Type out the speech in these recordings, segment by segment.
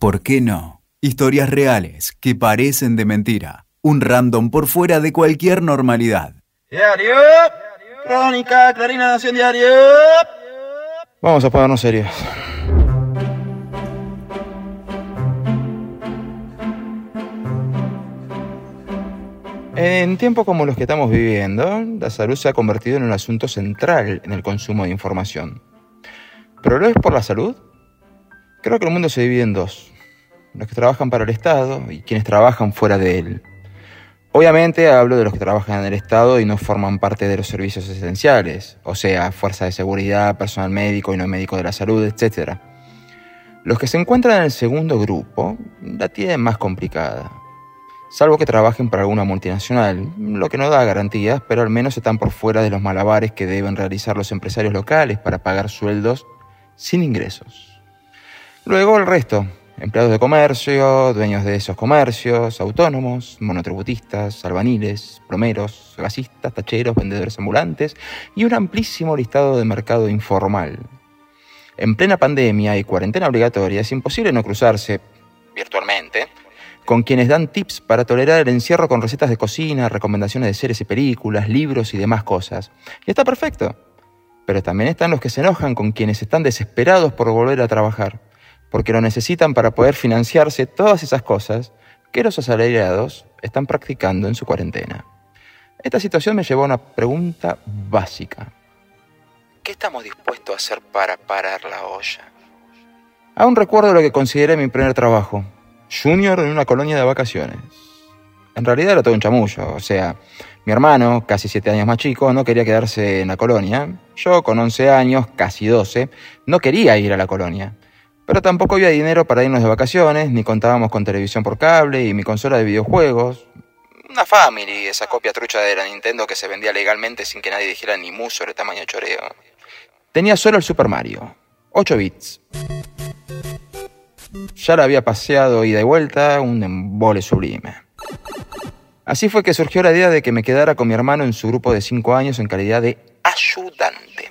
¿Por qué no? Historias reales que parecen de mentira. Un random por fuera de cualquier normalidad. Diario. Crónica, Clarina Nación Diario. Vamos a ponernos serios. En tiempos como los que estamos viviendo, la salud se ha convertido en un asunto central en el consumo de información. ¿Pero lo es por la salud? Creo que el mundo se divide en dos. Los que trabajan para el Estado y quienes trabajan fuera de él. Obviamente hablo de los que trabajan en el Estado y no forman parte de los servicios esenciales, o sea, fuerza de seguridad, personal médico y no médico de la salud, etc. Los que se encuentran en el segundo grupo la tienen más complicada salvo que trabajen para alguna multinacional, lo que no da garantías, pero al menos están por fuera de los malabares que deben realizar los empresarios locales para pagar sueldos sin ingresos. Luego el resto, empleados de comercio, dueños de esos comercios, autónomos, monotributistas, albaniles, plomeros, gasistas, tacheros, vendedores ambulantes y un amplísimo listado de mercado informal. En plena pandemia y cuarentena obligatoria es imposible no cruzarse, virtualmente, con quienes dan tips para tolerar el encierro con recetas de cocina, recomendaciones de series y películas, libros y demás cosas. Y está perfecto. Pero también están los que se enojan con quienes están desesperados por volver a trabajar, porque lo necesitan para poder financiarse todas esas cosas que los asalariados están practicando en su cuarentena. Esta situación me llevó a una pregunta básica. ¿Qué estamos dispuestos a hacer para parar la olla? Aún recuerdo lo que consideré mi primer trabajo, junior en una colonia de vacaciones. En realidad era todo un chamullo, o sea, mi hermano, casi siete años más chico, no quería quedarse en la colonia. Yo, con 11 años, casi 12, no quería ir a la colonia. Pero tampoco había dinero para irnos de vacaciones, ni contábamos con televisión por cable y mi consola de videojuegos. Una Family, esa copia trucha de la Nintendo que se vendía legalmente sin que nadie dijera ni mu sobre tamaño choreo. Tenía solo el Super Mario, 8 bits. Ya la había paseado ida y vuelta, un embole sublime. Así fue que surgió la idea de que me quedara con mi hermano en su grupo de cinco años en calidad de ayudante.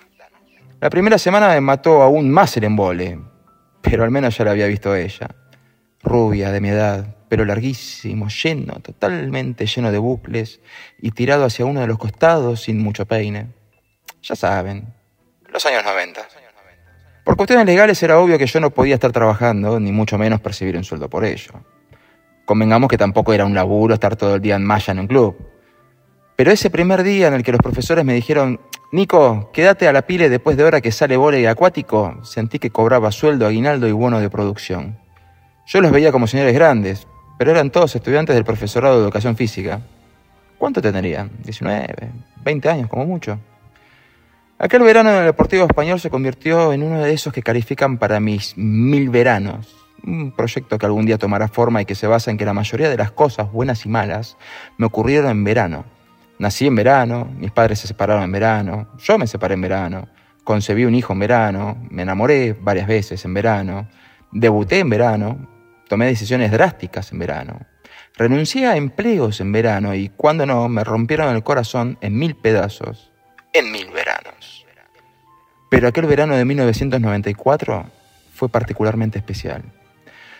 La primera semana me mató aún más el embole, pero al menos ya la había visto ella. Rubia, de mi edad, pero larguísimo, lleno, totalmente lleno de bucles y tirado hacia uno de los costados sin mucho peine. Ya saben, los años 90. Por cuestiones legales era obvio que yo no podía estar trabajando, ni mucho menos percibir un sueldo por ello. Convengamos que tampoco era un laburo estar todo el día en malla en un club. Pero ese primer día en el que los profesores me dijeron, Nico, quédate a la pile después de hora que sale volei acuático, sentí que cobraba sueldo, aguinaldo y bono de producción. Yo los veía como señores grandes, pero eran todos estudiantes del profesorado de educación física. ¿Cuánto tendrían? ¿19? ¿20 años como mucho? Aquel verano en el Deportivo Español se convirtió en uno de esos que califican para mis mil veranos. Un proyecto que algún día tomará forma y que se basa en que la mayoría de las cosas, buenas y malas, me ocurrieron en verano. Nací en verano, mis padres se separaron en verano, yo me separé en verano, concebí un hijo en verano, me enamoré varias veces en verano, debuté en verano, tomé decisiones drásticas en verano, renuncié a empleos en verano y cuando no, me rompieron el corazón en mil pedazos en mil veranos. Pero aquel verano de 1994 fue particularmente especial.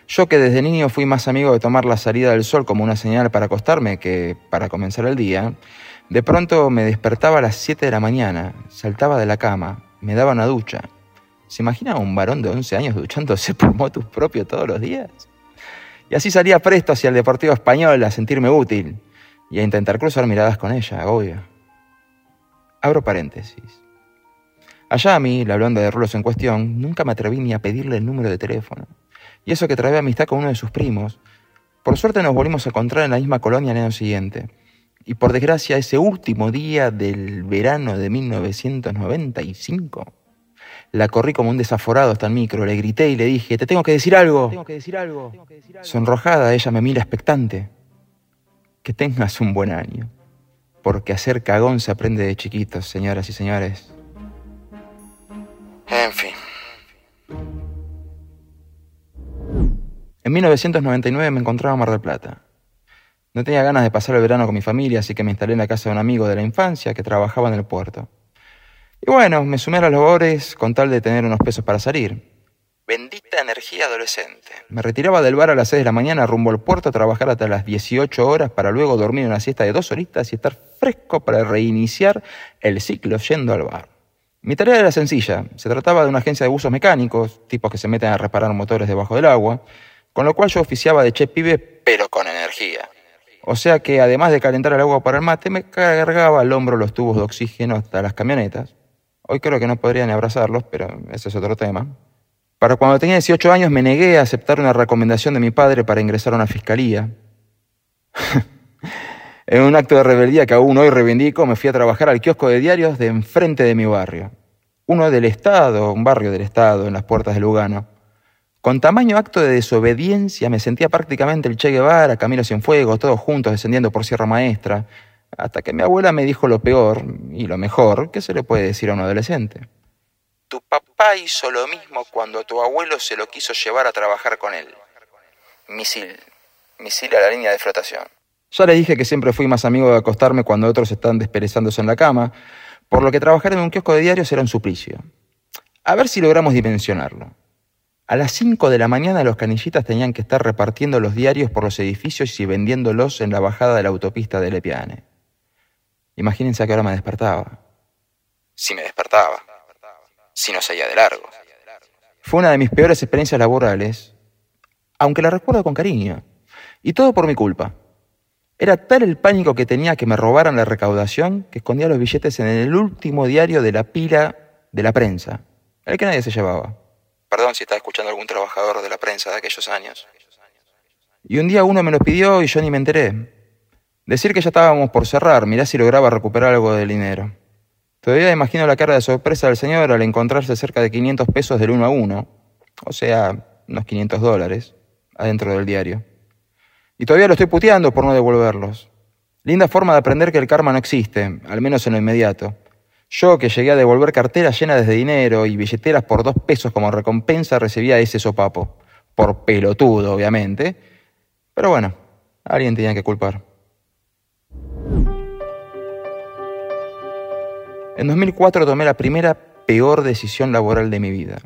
Yo que desde niño fui más amigo de tomar la salida del sol como una señal para acostarme que para comenzar el día, de pronto me despertaba a las 7 de la mañana, saltaba de la cama, me daba una ducha. ¿Se imagina un varón de 11 años duchándose por motus propio todos los días? Y así salía presto hacia el Deportivo Español a sentirme útil y a intentar cruzar miradas con ella, obvio. Abro paréntesis. Allá a mí, la blonda de rulos en cuestión, nunca me atreví ni a pedirle el número de teléfono. Y eso que traía amistad con uno de sus primos. Por suerte nos volvimos a encontrar en la misma colonia el año siguiente. Y por desgracia, ese último día del verano de 1995, la corrí como un desaforado hasta el micro, le grité y le dije, te tengo que decir algo. Tengo que decir algo. Sonrojada, ella me mira expectante. Que tengas un buen año porque hacer cagón se aprende de chiquitos, señoras y señores. En fin. En 1999 me encontraba en Mar del Plata. No tenía ganas de pasar el verano con mi familia, así que me instalé en la casa de un amigo de la infancia que trabajaba en el puerto. Y bueno, me sumé a las labores con tal de tener unos pesos para salir. Bendita energía adolescente. Me retiraba del bar a las 6 de la mañana rumbo al puerto a trabajar hasta las 18 horas para luego dormir una siesta de dos horitas y estar fresco para reiniciar el ciclo yendo al bar. Mi tarea era sencilla. Se trataba de una agencia de buzos mecánicos, tipos que se meten a reparar motores debajo del agua, con lo cual yo oficiaba de che pibe, pero con energía. O sea que además de calentar el agua para el mate, me cargaba al hombro los tubos de oxígeno hasta las camionetas. Hoy creo que no podría ni abrazarlos, pero ese es otro tema. Para cuando tenía 18 años me negué a aceptar una recomendación de mi padre para ingresar a una fiscalía. en un acto de rebeldía que aún hoy reivindico, me fui a trabajar al kiosco de diarios de enfrente de mi barrio. Uno del Estado, un barrio del Estado, en las puertas de Lugano. Con tamaño acto de desobediencia me sentía prácticamente el Che Guevara, Camilo Cienfuegos, todos juntos descendiendo por Sierra Maestra, hasta que mi abuela me dijo lo peor y lo mejor que se le puede decir a un adolescente. Tu papá hizo lo mismo cuando tu abuelo se lo quiso llevar a trabajar con él. Misil. Misil a la línea de flotación. Ya le dije que siempre fui más amigo de acostarme cuando otros están desperezándose en la cama, por lo que trabajar en un kiosco de diarios era un suplicio. A ver si logramos dimensionarlo. A las 5 de la mañana los canillitas tenían que estar repartiendo los diarios por los edificios y vendiéndolos en la bajada de la autopista de Lepiane. Imagínense a qué hora me despertaba. Si me despertaba si no seguía de largo. Fue una de mis peores experiencias laborales, aunque la recuerdo con cariño. Y todo por mi culpa. Era tal el pánico que tenía que me robaran la recaudación que escondía los billetes en el último diario de la pila de la prensa, el que nadie se llevaba. Perdón si está escuchando algún trabajador de la prensa de aquellos años. Y un día uno me lo pidió y yo ni me enteré. Decir que ya estábamos por cerrar, mirá si lograba recuperar algo del dinero. Todavía imagino la cara de sorpresa del señor al encontrarse cerca de 500 pesos del uno a uno, o sea, unos 500 dólares, adentro del diario. Y todavía lo estoy puteando por no devolverlos. Linda forma de aprender que el karma no existe, al menos en lo inmediato. Yo, que llegué a devolver carteras llenas de dinero y billeteras por dos pesos como recompensa, recibía ese sopapo. Por pelotudo, obviamente. Pero bueno, alguien tenía que culpar. En 2004 tomé la primera peor decisión laboral de mi vida.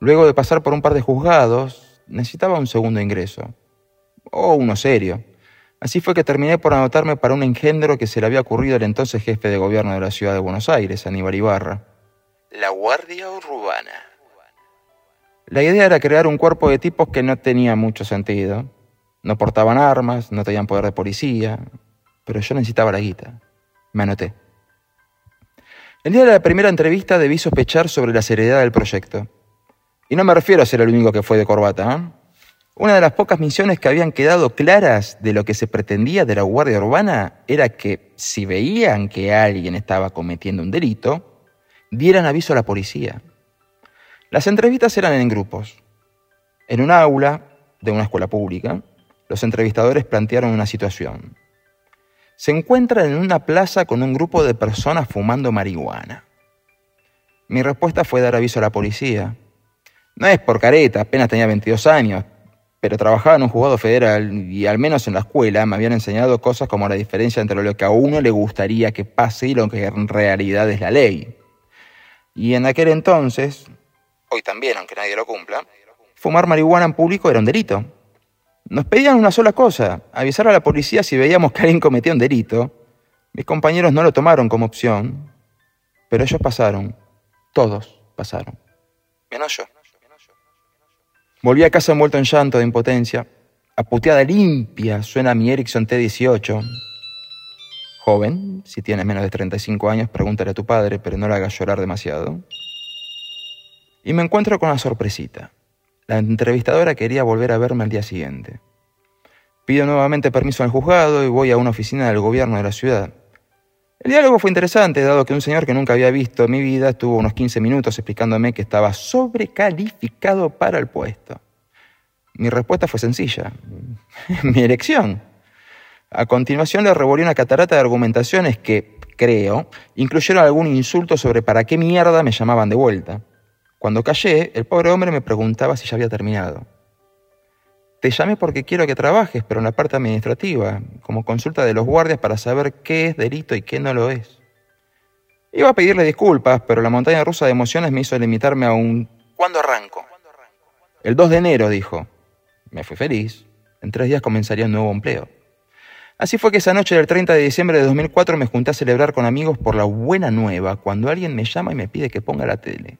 Luego de pasar por un par de juzgados, necesitaba un segundo ingreso. O uno serio. Así fue que terminé por anotarme para un engendro que se le había ocurrido al entonces jefe de gobierno de la ciudad de Buenos Aires, Aníbal Ibarra. La Guardia Urbana. La idea era crear un cuerpo de tipos que no tenía mucho sentido. No portaban armas, no tenían poder de policía, pero yo necesitaba la guita. Me anoté. El día de la primera entrevista debí sospechar sobre la seriedad del proyecto. Y no me refiero a ser el único que fue de corbata. ¿eh? Una de las pocas misiones que habían quedado claras de lo que se pretendía de la Guardia Urbana era que si veían que alguien estaba cometiendo un delito, dieran aviso a la policía. Las entrevistas eran en grupos. En un aula de una escuela pública, los entrevistadores plantearon una situación se encuentran en una plaza con un grupo de personas fumando marihuana. Mi respuesta fue dar aviso a la policía. No es por careta, apenas tenía 22 años, pero trabajaba en un juzgado federal y al menos en la escuela me habían enseñado cosas como la diferencia entre lo que a uno le gustaría que pase y lo que en realidad es la ley. Y en aquel entonces, hoy también, aunque nadie lo cumpla, fumar marihuana en público era un delito. Nos pedían una sola cosa, avisar a la policía si veíamos que alguien cometía un delito. Mis compañeros no lo tomaron como opción, pero ellos pasaron, todos pasaron. Menos yo. Volví a casa envuelto en llanto de impotencia. A puteada limpia suena mi Ericsson T18. Joven, si tienes menos de 35 años, pregúntale a tu padre, pero no le hagas llorar demasiado. Y me encuentro con una sorpresita. La entrevistadora quería volver a verme al día siguiente. Pido nuevamente permiso al juzgado y voy a una oficina del gobierno de la ciudad. El diálogo fue interesante, dado que un señor que nunca había visto en mi vida estuvo unos 15 minutos explicándome que estaba sobrecalificado para el puesto. Mi respuesta fue sencilla. mi elección. A continuación le revolví una catarata de argumentaciones que, creo, incluyeron algún insulto sobre para qué mierda me llamaban de vuelta. Cuando callé, el pobre hombre me preguntaba si ya había terminado. Te llamé porque quiero que trabajes, pero en la parte administrativa, como consulta de los guardias para saber qué es delito y qué no lo es. Iba a pedirle disculpas, pero la montaña rusa de emociones me hizo limitarme a un ¿Cuándo arranco? El 2 de enero, dijo. Me fui feliz. En tres días comenzaría un nuevo empleo. Así fue que esa noche del 30 de diciembre de 2004 me junté a celebrar con amigos por la buena nueva cuando alguien me llama y me pide que ponga la tele.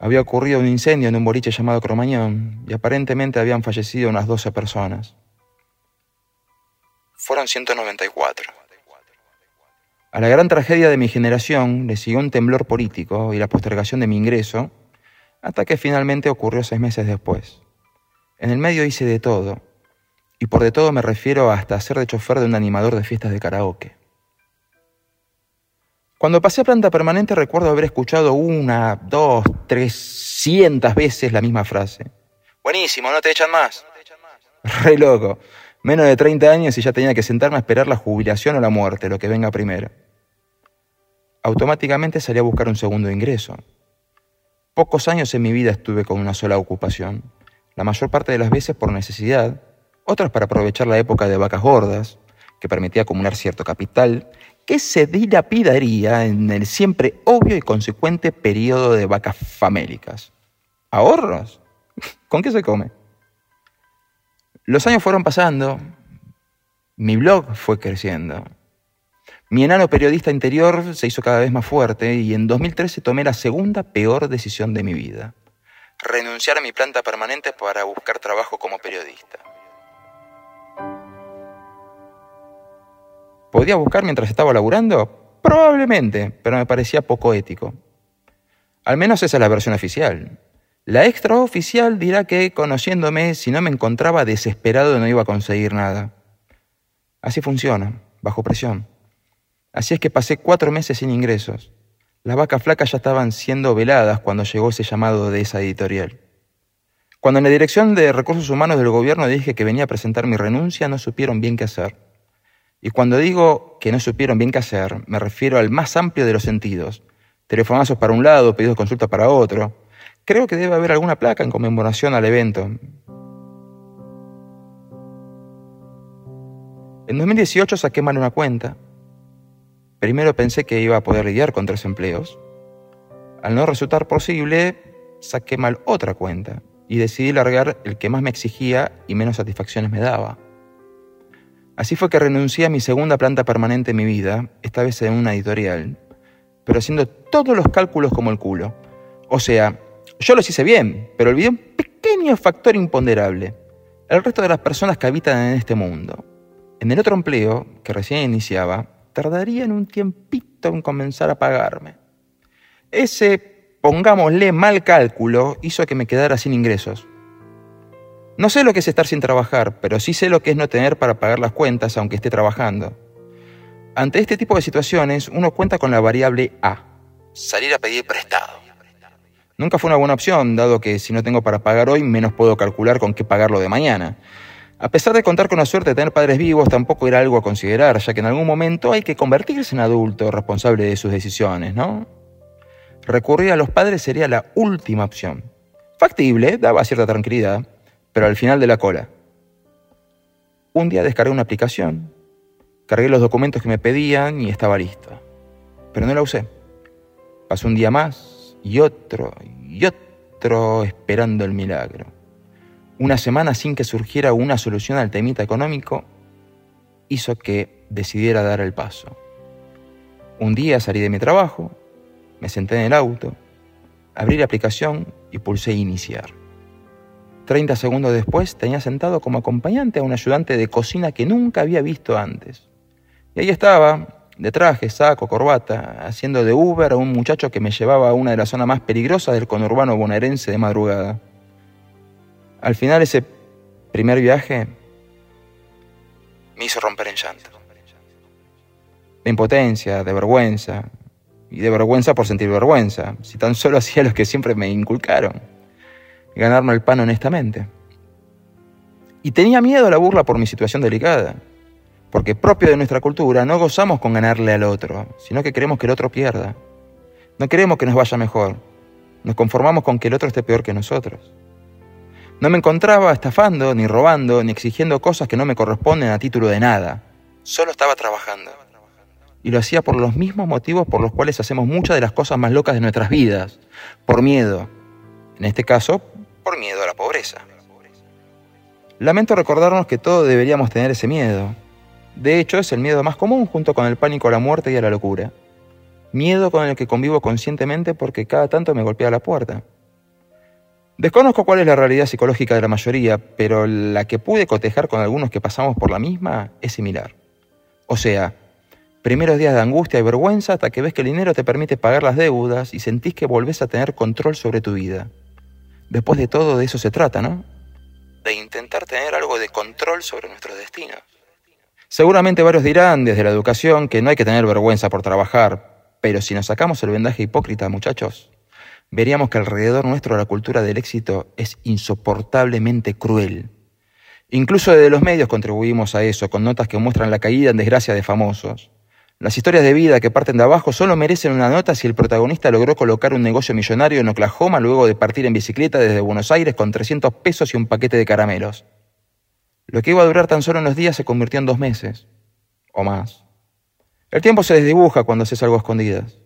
Había ocurrido un incendio en un boliche llamado Cromañón y aparentemente habían fallecido unas 12 personas. Fueron 194. A la gran tragedia de mi generación le siguió un temblor político y la postergación de mi ingreso, hasta que finalmente ocurrió seis meses después. En el medio hice de todo, y por de todo me refiero hasta ser de chofer de un animador de fiestas de karaoke. Cuando pasé a planta permanente recuerdo haber escuchado una, dos, trescientas veces la misma frase. Buenísimo, no te echan más. Re loco. Menos de 30 años y ya tenía que sentarme a esperar la jubilación o la muerte, lo que venga primero. Automáticamente salí a buscar un segundo ingreso. Pocos años en mi vida estuve con una sola ocupación, la mayor parte de las veces por necesidad, otras para aprovechar la época de vacas gordas, que permitía acumular cierto capital, que se dilapidaría en el siempre obvio y consecuente periodo de vacas famélicas. ¿Ahorros? ¿Con qué se come? Los años fueron pasando, mi blog fue creciendo. Mi enano periodista interior se hizo cada vez más fuerte y en 2013 tomé la segunda peor decisión de mi vida. Renunciar a mi planta permanente para buscar trabajo como periodista. ¿Podía buscar mientras estaba laburando? Probablemente, pero me parecía poco ético. Al menos esa es la versión oficial. La extraoficial dirá que, conociéndome, si no me encontraba desesperado no iba a conseguir nada. Así funciona, bajo presión. Así es que pasé cuatro meses sin ingresos. Las vacas flacas ya estaban siendo veladas cuando llegó ese llamado de esa editorial. Cuando en la Dirección de Recursos Humanos del Gobierno dije que venía a presentar mi renuncia, no supieron bien qué hacer. Y cuando digo que no supieron bien qué hacer, me refiero al más amplio de los sentidos. Telefonazos para un lado, pedidos de consulta para otro, Creo que debe haber alguna placa en conmemoración al evento. En 2018 saqué mal una cuenta. Primero pensé que iba a poder lidiar con tres empleos. Al no resultar posible, saqué mal otra cuenta y decidí largar el que más me exigía y menos satisfacciones me daba. Así fue que renuncié a mi segunda planta permanente en mi vida, esta vez en una editorial, pero haciendo todos los cálculos como el culo. O sea, yo los hice bien, pero olvidé un pequeño factor imponderable. El resto de las personas que habitan en este mundo. En el otro empleo, que recién iniciaba, tardarían un tiempito en comenzar a pagarme. Ese, pongámosle, mal cálculo hizo que me quedara sin ingresos. No sé lo que es estar sin trabajar, pero sí sé lo que es no tener para pagar las cuentas aunque esté trabajando. Ante este tipo de situaciones, uno cuenta con la variable A, salir a pedir prestado. Nunca fue una buena opción, dado que si no tengo para pagar hoy, menos puedo calcular con qué pagarlo de mañana. A pesar de contar con la suerte de tener padres vivos, tampoco era algo a considerar, ya que en algún momento hay que convertirse en adulto responsable de sus decisiones, ¿no? Recurrir a los padres sería la última opción. Factible, daba cierta tranquilidad, pero al final de la cola. Un día descargué una aplicación, cargué los documentos que me pedían y estaba listo. Pero no la usé. Pasó un día más, y otro y otro esperando el milagro. Una semana sin que surgiera una solución al temita económico hizo que decidiera dar el paso. Un día salí de mi trabajo, me senté en el auto, abrí la aplicación y pulsé iniciar. Treinta segundos después tenía sentado como acompañante a un ayudante de cocina que nunca había visto antes. Y ahí estaba, de traje, saco, corbata, haciendo de Uber a un muchacho que me llevaba a una de las zonas más peligrosas del conurbano bonaerense de madrugada. Al final ese primer viaje me hizo romper en llanto. De impotencia, de vergüenza, y de vergüenza por sentir vergüenza, si tan solo hacía lo que siempre me inculcaron, ganarme el pan honestamente. Y tenía miedo a la burla por mi situación delicada porque propio de nuestra cultura no gozamos con ganarle al otro, sino que queremos que el otro pierda. No queremos que nos vaya mejor, nos conformamos con que el otro esté peor que nosotros. No me encontraba estafando, ni robando, ni exigiendo cosas que no me corresponden a título de nada. Solo estaba trabajando. Y lo hacía por los mismos motivos por los cuales hacemos muchas de las cosas más locas de nuestras vidas. Por miedo. En este caso, por miedo a la pobreza. Lamento recordarnos que todos deberíamos tener ese miedo. De hecho, es el miedo más común junto con el pánico a la muerte y a la locura. Miedo con el que convivo conscientemente porque cada tanto me golpea la puerta. Desconozco cuál es la realidad psicológica de la mayoría, pero la que pude cotejar con algunos que pasamos por la misma es similar. O sea, primeros días de angustia y vergüenza hasta que ves que el dinero te permite pagar las deudas y sentís que volvés a tener control sobre tu vida. Después de todo, de eso se trata, ¿no? De intentar tener algo de control sobre nuestros destinos. Seguramente varios dirán desde la educación que no hay que tener vergüenza por trabajar, pero si nos sacamos el vendaje hipócrita, muchachos, veríamos que alrededor nuestro la cultura del éxito es insoportablemente cruel. Incluso desde los medios contribuimos a eso, con notas que muestran la caída en desgracia de famosos. Las historias de vida que parten de abajo solo merecen una nota si el protagonista logró colocar un negocio millonario en Oklahoma luego de partir en bicicleta desde Buenos Aires con 300 pesos y un paquete de caramelos. Lo que iba a durar tan solo unos días se convirtió en dos meses, o más. El tiempo se desdibuja cuando haces algo a escondidas.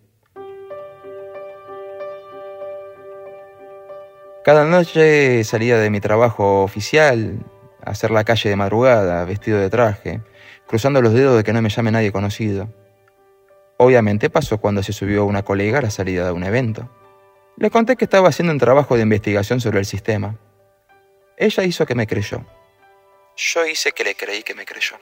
Cada noche salía de mi trabajo oficial hacer la calle de madrugada, vestido de traje, cruzando los dedos de que no me llame nadie conocido. Obviamente pasó cuando se subió una colega a la salida de un evento. Le conté que estaba haciendo un trabajo de investigación sobre el sistema. Ella hizo que me creyó. Yo hice que le creí que me creyó.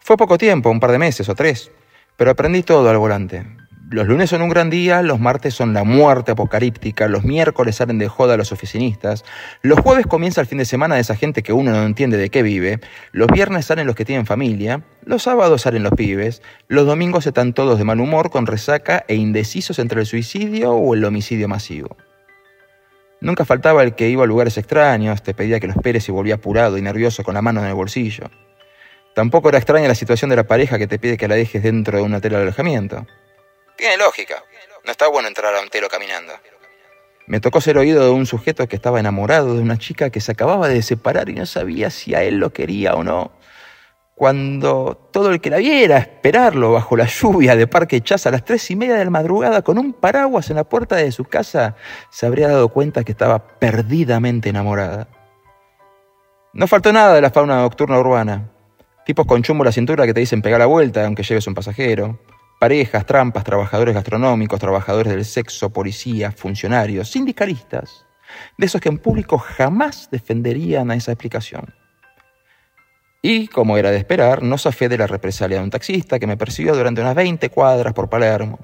Fue poco tiempo, un par de meses o tres, pero aprendí todo al volante. Los lunes son un gran día, los martes son la muerte apocalíptica, los miércoles salen de joda los oficinistas, los jueves comienza el fin de semana de esa gente que uno no entiende de qué vive, los viernes salen los que tienen familia, los sábados salen los pibes, los domingos están todos de mal humor, con resaca e indecisos entre el suicidio o el homicidio masivo. Nunca faltaba el que iba a lugares extraños, te pedía que lo esperes y volvía apurado y nervioso con la mano en el bolsillo. Tampoco era extraña la situación de la pareja que te pide que la dejes dentro de un hotel de alojamiento. Tiene lógica. No está bueno entrar a un telo caminando. Me tocó ser oído de un sujeto que estaba enamorado de una chica que se acababa de separar y no sabía si a él lo quería o no. Cuando todo el que la viera esperarlo bajo la lluvia de Parque Chas a las tres y media de la madrugada con un paraguas en la puerta de su casa, se habría dado cuenta que estaba perdidamente enamorada. No faltó nada de la fauna nocturna urbana. Tipos con chumbo la cintura que te dicen pegar la vuelta aunque lleves un pasajero parejas, trampas, trabajadores gastronómicos, trabajadores del sexo, policías, funcionarios, sindicalistas, de esos que en público jamás defenderían a esa explicación. Y, como era de esperar, no zafé de la represalia de un taxista que me persiguió durante unas 20 cuadras por Palermo.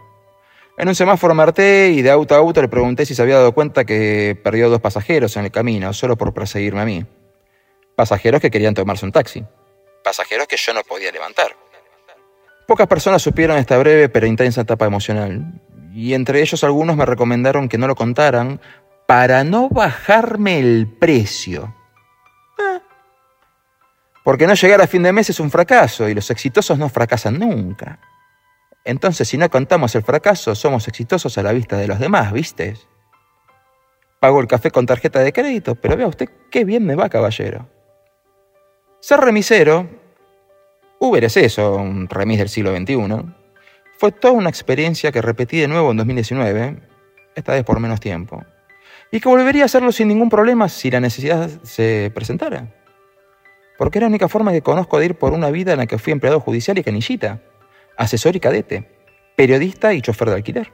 En un semáforo me harté y de auto a auto le pregunté si se había dado cuenta que perdió dos pasajeros en el camino solo por perseguirme a mí. Pasajeros que querían tomarse un taxi. Pasajeros que yo no podía levantar. Pocas personas supieron esta breve pero intensa etapa emocional, y entre ellos algunos me recomendaron que no lo contaran para no bajarme el precio. Ah. Porque no llegar a fin de mes es un fracaso y los exitosos no fracasan nunca. Entonces, si no contamos el fracaso, somos exitosos a la vista de los demás, ¿viste? Pago el café con tarjeta de crédito, pero vea usted qué bien me va, caballero. Ser remisero Uber es eso, un remis del siglo XXI. Fue toda una experiencia que repetí de nuevo en 2019, esta vez por menos tiempo, y que volvería a hacerlo sin ningún problema si la necesidad se presentara. Porque era la única forma que conozco de ir por una vida en la que fui empleado judicial y canillita, asesor y cadete, periodista y chofer de alquiler.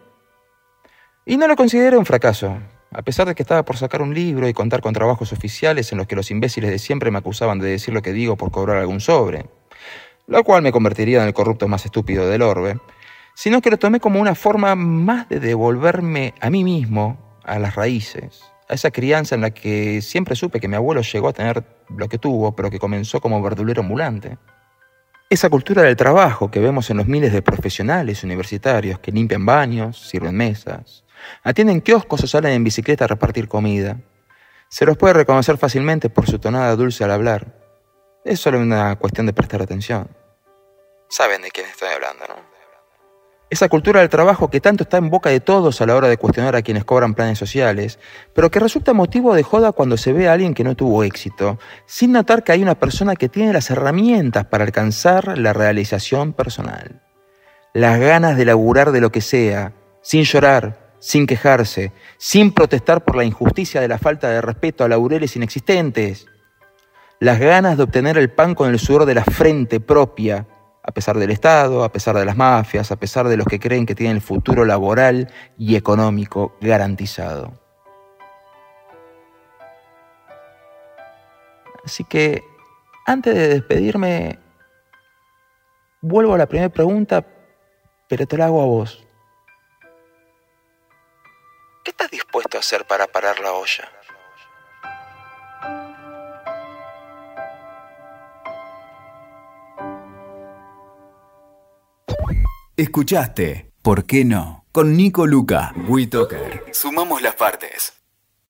Y no lo considero un fracaso, a pesar de que estaba por sacar un libro y contar con trabajos oficiales en los que los imbéciles de siempre me acusaban de decir lo que digo por cobrar algún sobre lo cual me convertiría en el corrupto más estúpido del orbe, sino que lo tomé como una forma más de devolverme a mí mismo, a las raíces, a esa crianza en la que siempre supe que mi abuelo llegó a tener lo que tuvo, pero que comenzó como verdulero ambulante. Esa cultura del trabajo que vemos en los miles de profesionales universitarios que limpian baños, sirven mesas, atienden kioscos o salen en bicicleta a repartir comida. Se los puede reconocer fácilmente por su tonada dulce al hablar, es solo una cuestión de prestar atención. Saben de quién estoy hablando, ¿no? Esa cultura del trabajo que tanto está en boca de todos a la hora de cuestionar a quienes cobran planes sociales, pero que resulta motivo de joda cuando se ve a alguien que no tuvo éxito, sin notar que hay una persona que tiene las herramientas para alcanzar la realización personal. Las ganas de laburar de lo que sea, sin llorar, sin quejarse, sin protestar por la injusticia de la falta de respeto a laureles inexistentes. Las ganas de obtener el pan con el sudor de la frente propia, a pesar del Estado, a pesar de las mafias, a pesar de los que creen que tienen el futuro laboral y económico garantizado. Así que, antes de despedirme, vuelvo a la primera pregunta, pero te la hago a vos. ¿Qué estás dispuesto a hacer para parar la olla? Escuchaste, ¿por qué no? Con Nico Luca, WeToker. Sumamos las partes.